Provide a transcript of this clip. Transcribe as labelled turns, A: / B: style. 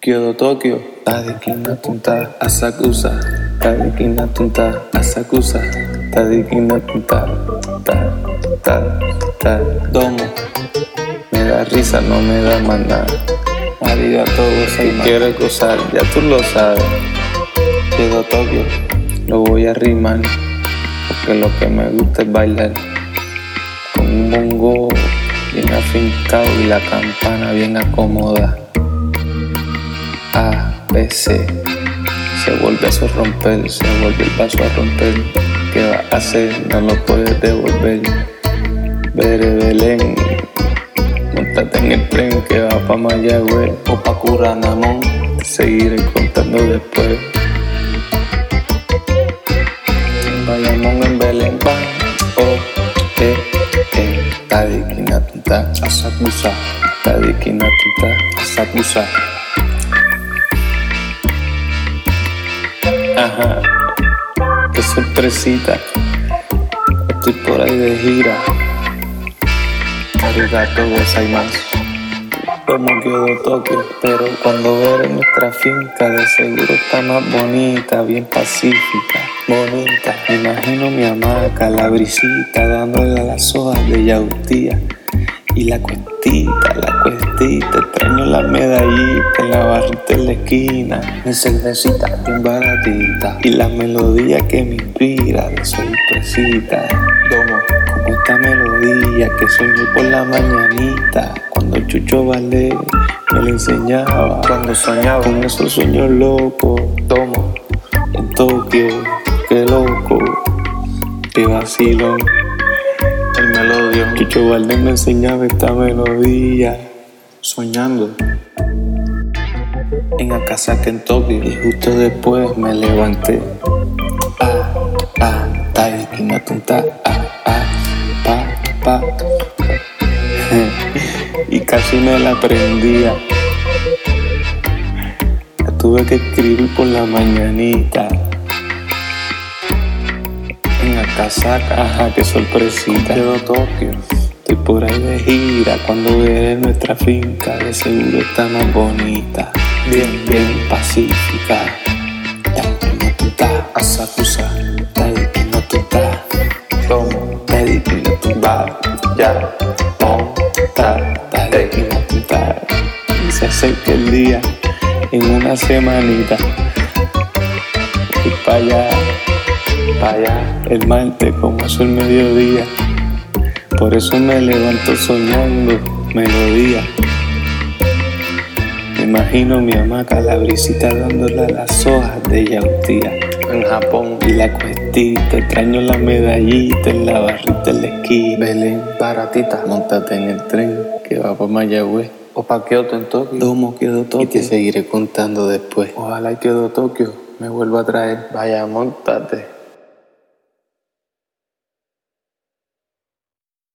A: Kyoto, Tokio, Tadikina Tunta, Asakusa, Tadikina Tunta, Asakusa, Tadikina Tunta, ta, ta, ta, Domo. Me da risa, no me da más nada. Marido a todos, si quiero gozar, ya tú lo sabes. Kyoto, Tokio, lo voy a rimar, porque lo que me gusta es bailar. Con un bongo bien afincado y la campana bien acomodada. A, B, C. Se vuelve a romper, se vuelve el paso a romper. ¿Qué va a hacer? No lo puedes devolver. Bere Belén, montate en el tren que va pa' Mayagüez o pa' Curanamón. Seguiré contando después. Bayamón, en Belén, pan, oh, eh, eh. Tadikina tunta, asakusa. Tadikina tunta, asakusa. Ajá, qué sorpresita. Estoy por ahí de gira. Arigato gozaimasu. Como quedó Tokio, pero cuando veré nuestra finca de seguro está más bonita, bien pacífica, bonita. Me imagino mi hamaca, la brisita, dándole a las hojas de yautía. Y la cuestita, la cuestita, extraño la medallita en la barrita en la esquina. Mi cervecita bien baratita y la melodía que me inspira de sorpresita. Domo, como esta melodía que soñé por la mañanita. Cuando Chucho Valdés me la enseñaba. Cuando soñaba con esos sueños locos. Tomo, en Tokio, qué loco, qué vacilón Chucho Valdés me enseñaba esta melodía. Soñando en Akasaka, en Tokio. Y justo después me levanté. Ah, ah, taikina tunta, ah, ah, pa, pa. y casi me la aprendía. La tuve que escribir por la mañanita. En Akasaka, ajá, qué sorpresita. Quedó Tokio. Estoy por ahí de gira cuando veré nuestra finca. De seguro está más bonita. Bien, bien pacífica. Asakusa. Taiki no tuta. Tomo, tuta. Ya, tom, ta, taiki no tuta. Y se acerca el día en una semanita. Y para allá, allá, el martes como es el mediodía. Por eso me levanto soñando melodía. Me imagino mi hamaca, la brisita dándole a las hojas de yautía. En Japón y la cuestita, extraño la medallita en la barrita en la esquina. Belén, baratita, montate en el tren que va para Mayagüez. O pa' Kyoto en Tokio. Domo quedó Tokio. Y te seguiré contando después. Ojalá y quedó Tokio. Me vuelva a traer. Vaya, montate.